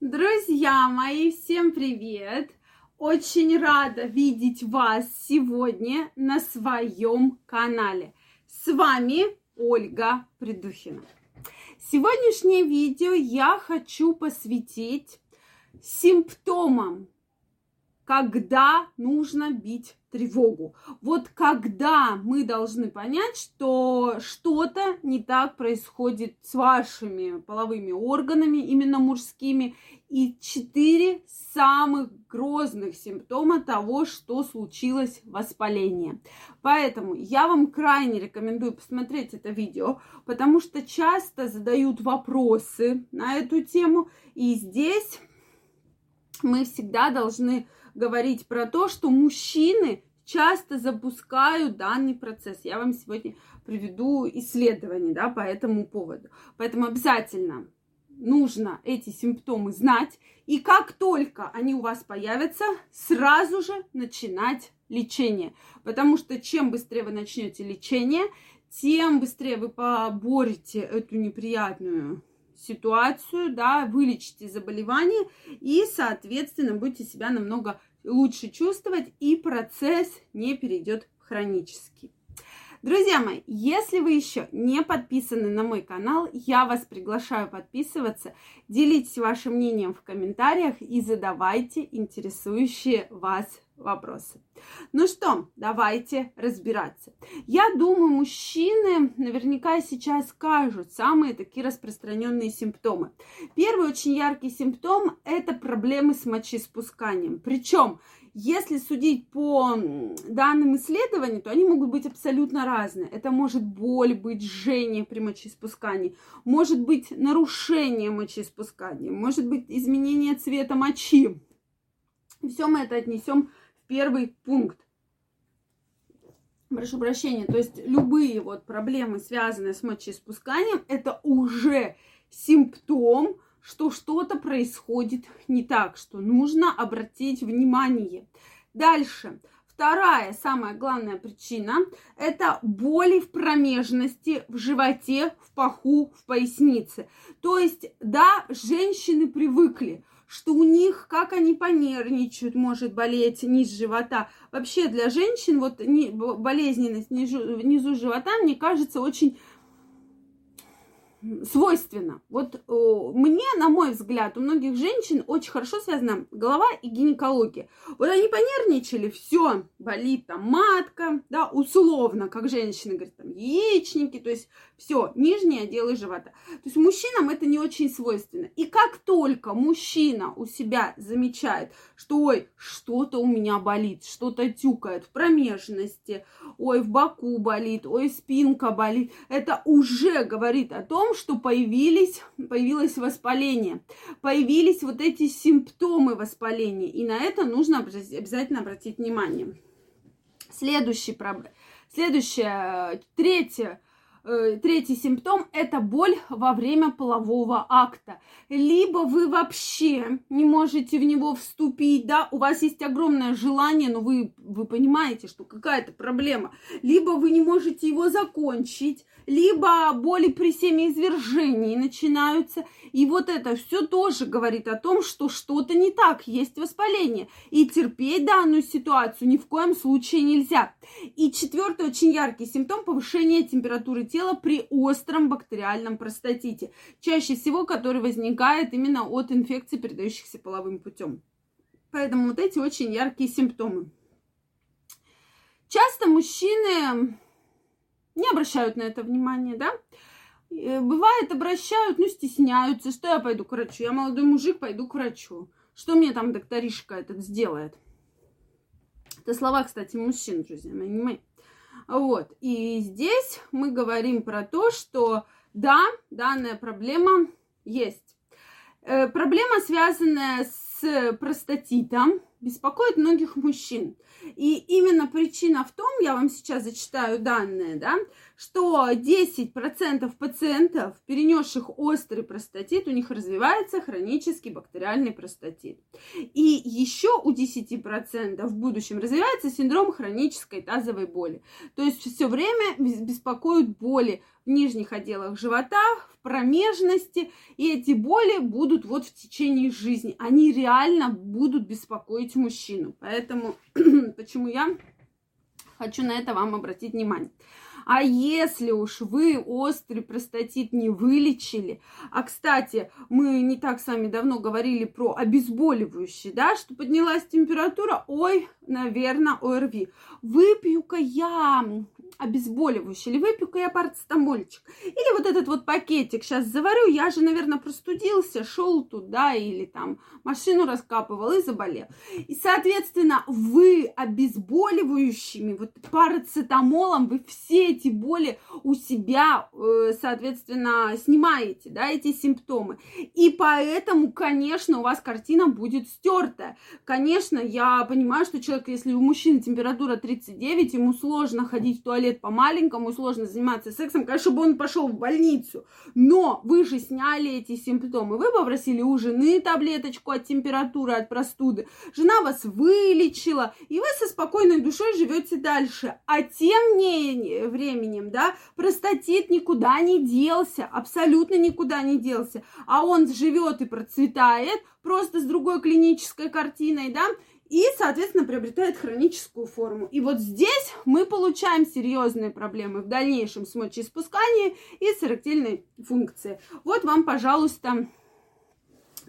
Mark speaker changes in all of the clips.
Speaker 1: Друзья мои, всем привет! Очень рада видеть вас сегодня на своем канале. С вами Ольга Придухина. Сегодняшнее видео я хочу посвятить симптомам, когда нужно бить тревогу. Вот когда мы должны понять, что что-то не так происходит с вашими половыми органами, именно мужскими, и четыре самых грозных симптома того, что случилось воспаление. Поэтому я вам крайне рекомендую посмотреть это видео, потому что часто задают вопросы на эту тему, и здесь мы всегда должны говорить про то, что мужчины часто запускают данный процесс. Я вам сегодня приведу исследование да, по этому поводу. Поэтому обязательно нужно эти симптомы знать. И как только они у вас появятся, сразу же начинать лечение. Потому что чем быстрее вы начнете лечение, тем быстрее вы поборете эту неприятную ситуацию, да, вылечите заболевание и, соответственно, будете себя намного лучше чувствовать, и процесс не перейдет в хронический. Друзья мои, если вы еще не подписаны на мой канал, я вас приглашаю подписываться, делитесь вашим мнением в комментариях и задавайте интересующие вас вопросы. Ну что, давайте разбираться. Я думаю, мужчины наверняка сейчас скажут самые такие распространенные симптомы. Первый очень яркий симптом – это проблемы с мочеиспусканием. Причем если судить по данным исследований, то они могут быть абсолютно разные. Это может боль быть, жжение при мочеиспускании, может быть нарушение мочеиспускания, может быть изменение цвета мочи. Все мы это отнесем первый пункт. Прошу прощения, то есть любые вот проблемы, связанные с мочеиспусканием, это уже симптом, что что-то происходит не так, что нужно обратить внимание. Дальше. Вторая, самая главная причина – это боли в промежности, в животе, в паху, в пояснице. То есть, да, женщины привыкли, что у них, как они понервничают, может болеть низ живота. Вообще для женщин вот болезненность внизу живота, мне кажется, очень свойственно. Вот о, мне, на мой взгляд, у многих женщин очень хорошо связана голова и гинекология. Вот они понервничали, все, болит там матка, да, условно, как женщины говорят, там яичники, то есть все, нижние отделы живота. То есть мужчинам это не очень свойственно. И как только мужчина у себя замечает, что ой, что-то у меня болит, что-то тюкает в промежности, ой, в боку болит, ой, спинка болит, это уже говорит о том, что появились, появилось воспаление, появились вот эти симптомы воспаления. И на это нужно обязательно обратить внимание. Следующий проблем. Следующее, третье Э, третий симптом – это боль во время полового акта. Либо вы вообще не можете в него вступить, да, у вас есть огромное желание, но вы, вы понимаете, что какая-то проблема. Либо вы не можете его закончить, либо боли при семяизвержении начинаются. И вот это все тоже говорит о том, что что-то не так, есть воспаление. И терпеть данную ситуацию ни в коем случае нельзя. И четвертый очень яркий симптом – повышение температуры тела при остром бактериальном простатите. Чаще всего, который возникает именно от инфекций, передающихся половым путем. Поэтому вот эти очень яркие симптомы. Часто мужчины не обращают на это внимания, да. Э, бывает, обращают, ну, стесняются, что я пойду к врачу, я молодой мужик, пойду к врачу. Что мне там докторишка этот сделает? Это слова, кстати, мужчин, друзья мои, не мои. Вот, и здесь мы говорим про то, что да, данная проблема есть. Э, проблема, связанная с простатитом, беспокоит многих мужчин. И именно причина в том, я вам сейчас зачитаю данные, да, что 10% пациентов, перенесших острый простатит, у них развивается хронический бактериальный простатит. И еще у 10% в будущем развивается синдром хронической тазовой боли. То есть все время беспокоят боли в нижних отделах живота, в промежности, и эти боли будут вот в течение жизни. Они реально будут беспокоить мужчину. Поэтому почему я хочу на это вам обратить внимание. А если уж вы острый простатит не вылечили, а, кстати, мы не так с вами давно говорили про обезболивающие, да, что поднялась температура, ой, наверное, ОРВИ. Выпью-ка я обезболивающее, или выпью-ка я парацетамольчик. Или вот этот вот пакетик сейчас заварю, я же, наверное, простудился, шел туда или там машину раскапывал и заболел. И, соответственно, вы обезболивающими, вот парацетамолом, вы все эти боли у себя, э, соответственно, снимаете, да, эти симптомы. И поэтому, конечно, у вас картина будет стертая. Конечно, я понимаю, что человек, если у мужчины температура 39, ему сложно ходить в туалет по-маленькому, сложно заниматься сексом, конечно, бы он пошел в больницу. Но вы же сняли эти симптомы. Вы попросили у жены таблеточку от температуры, от простуды. Жена вас вылечила, и вы со спокойной душой живете дальше. А тем не временем, да, простатит никуда не делся, абсолютно никуда не делся. А он живет и процветает, просто с другой клинической картиной, да, и, соответственно, приобретает хроническую форму. И вот здесь мы получаем серьезные проблемы в дальнейшем с мочеиспусканием и с эректильной функцией. Вот вам, пожалуйста,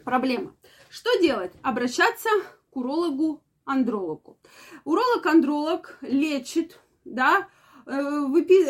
Speaker 1: проблема. Что делать? Обращаться к урологу-андрологу. Уролог-андролог лечит, да, э,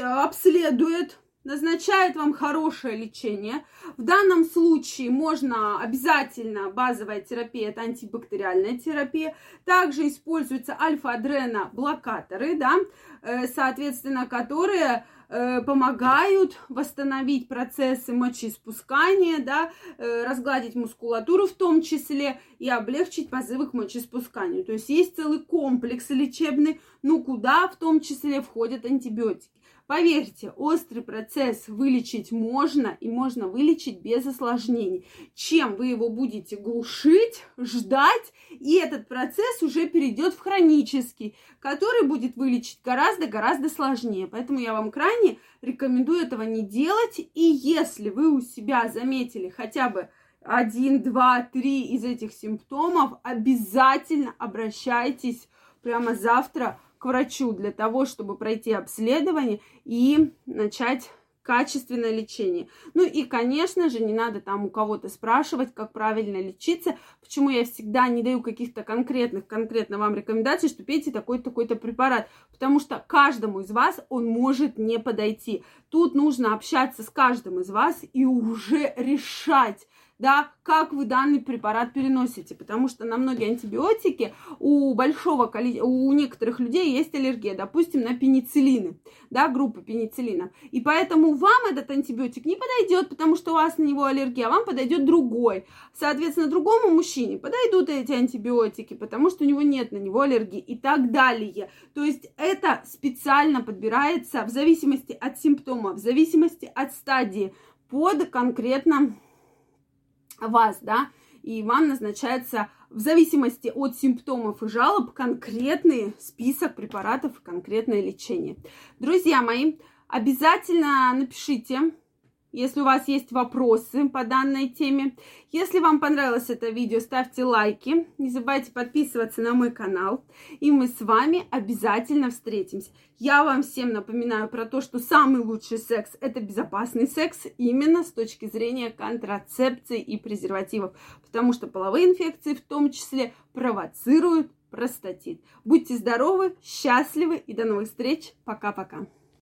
Speaker 1: обследует назначает вам хорошее лечение. В данном случае можно обязательно базовая терапия, это антибактериальная терапия. Также используются альфа-адрено-блокаторы, да, э, соответственно, которые помогают восстановить процессы мочеиспускания, да, э, разгладить мускулатуру в том числе и облегчить позывы к мочеиспусканию. То есть есть целый комплекс лечебный, ну куда в том числе входят антибиотики. Поверьте, острый процесс вылечить можно, и можно вылечить без осложнений. Чем вы его будете глушить, ждать, и этот процесс уже перейдет в хронический, который будет вылечить гораздо-гораздо сложнее. Поэтому я вам крайне рекомендую этого не делать. И если вы у себя заметили хотя бы один, два, три из этих симптомов, обязательно обращайтесь прямо завтра к врачу для того, чтобы пройти обследование и начать качественное лечение. Ну и, конечно же, не надо там у кого-то спрашивать, как правильно лечиться. Почему я всегда не даю каких-то конкретных, конкретно вам рекомендаций, что пейте такой-то, такой-то препарат. Потому что каждому из вас он может не подойти. Тут нужно общаться с каждым из вас и уже решать, да, как вы данный препарат переносите, потому что на многие антибиотики у большого количества, у некоторых людей есть аллергия, допустим, на пенициллины, да, группа пенициллина, и поэтому вам этот антибиотик не подойдет, потому что у вас на него аллергия, а вам подойдет другой, соответственно, другому мужчине подойдут эти антибиотики, потому что у него нет на него аллергии и так далее, то есть это специально подбирается в зависимости от симптомов, в зависимости от стадии, под конкретно вас, да, и вам назначается в зависимости от симптомов и жалоб конкретный список препаратов, конкретное лечение. Друзья мои, обязательно напишите если у вас есть вопросы по данной теме. Если вам понравилось это видео, ставьте лайки. Не забывайте подписываться на мой канал. И мы с вами обязательно встретимся. Я вам всем напоминаю про то, что самый лучший секс – это безопасный секс именно с точки зрения контрацепции и презервативов. Потому что половые инфекции в том числе провоцируют простатит. Будьте здоровы, счастливы и до новых встреч. Пока-пока.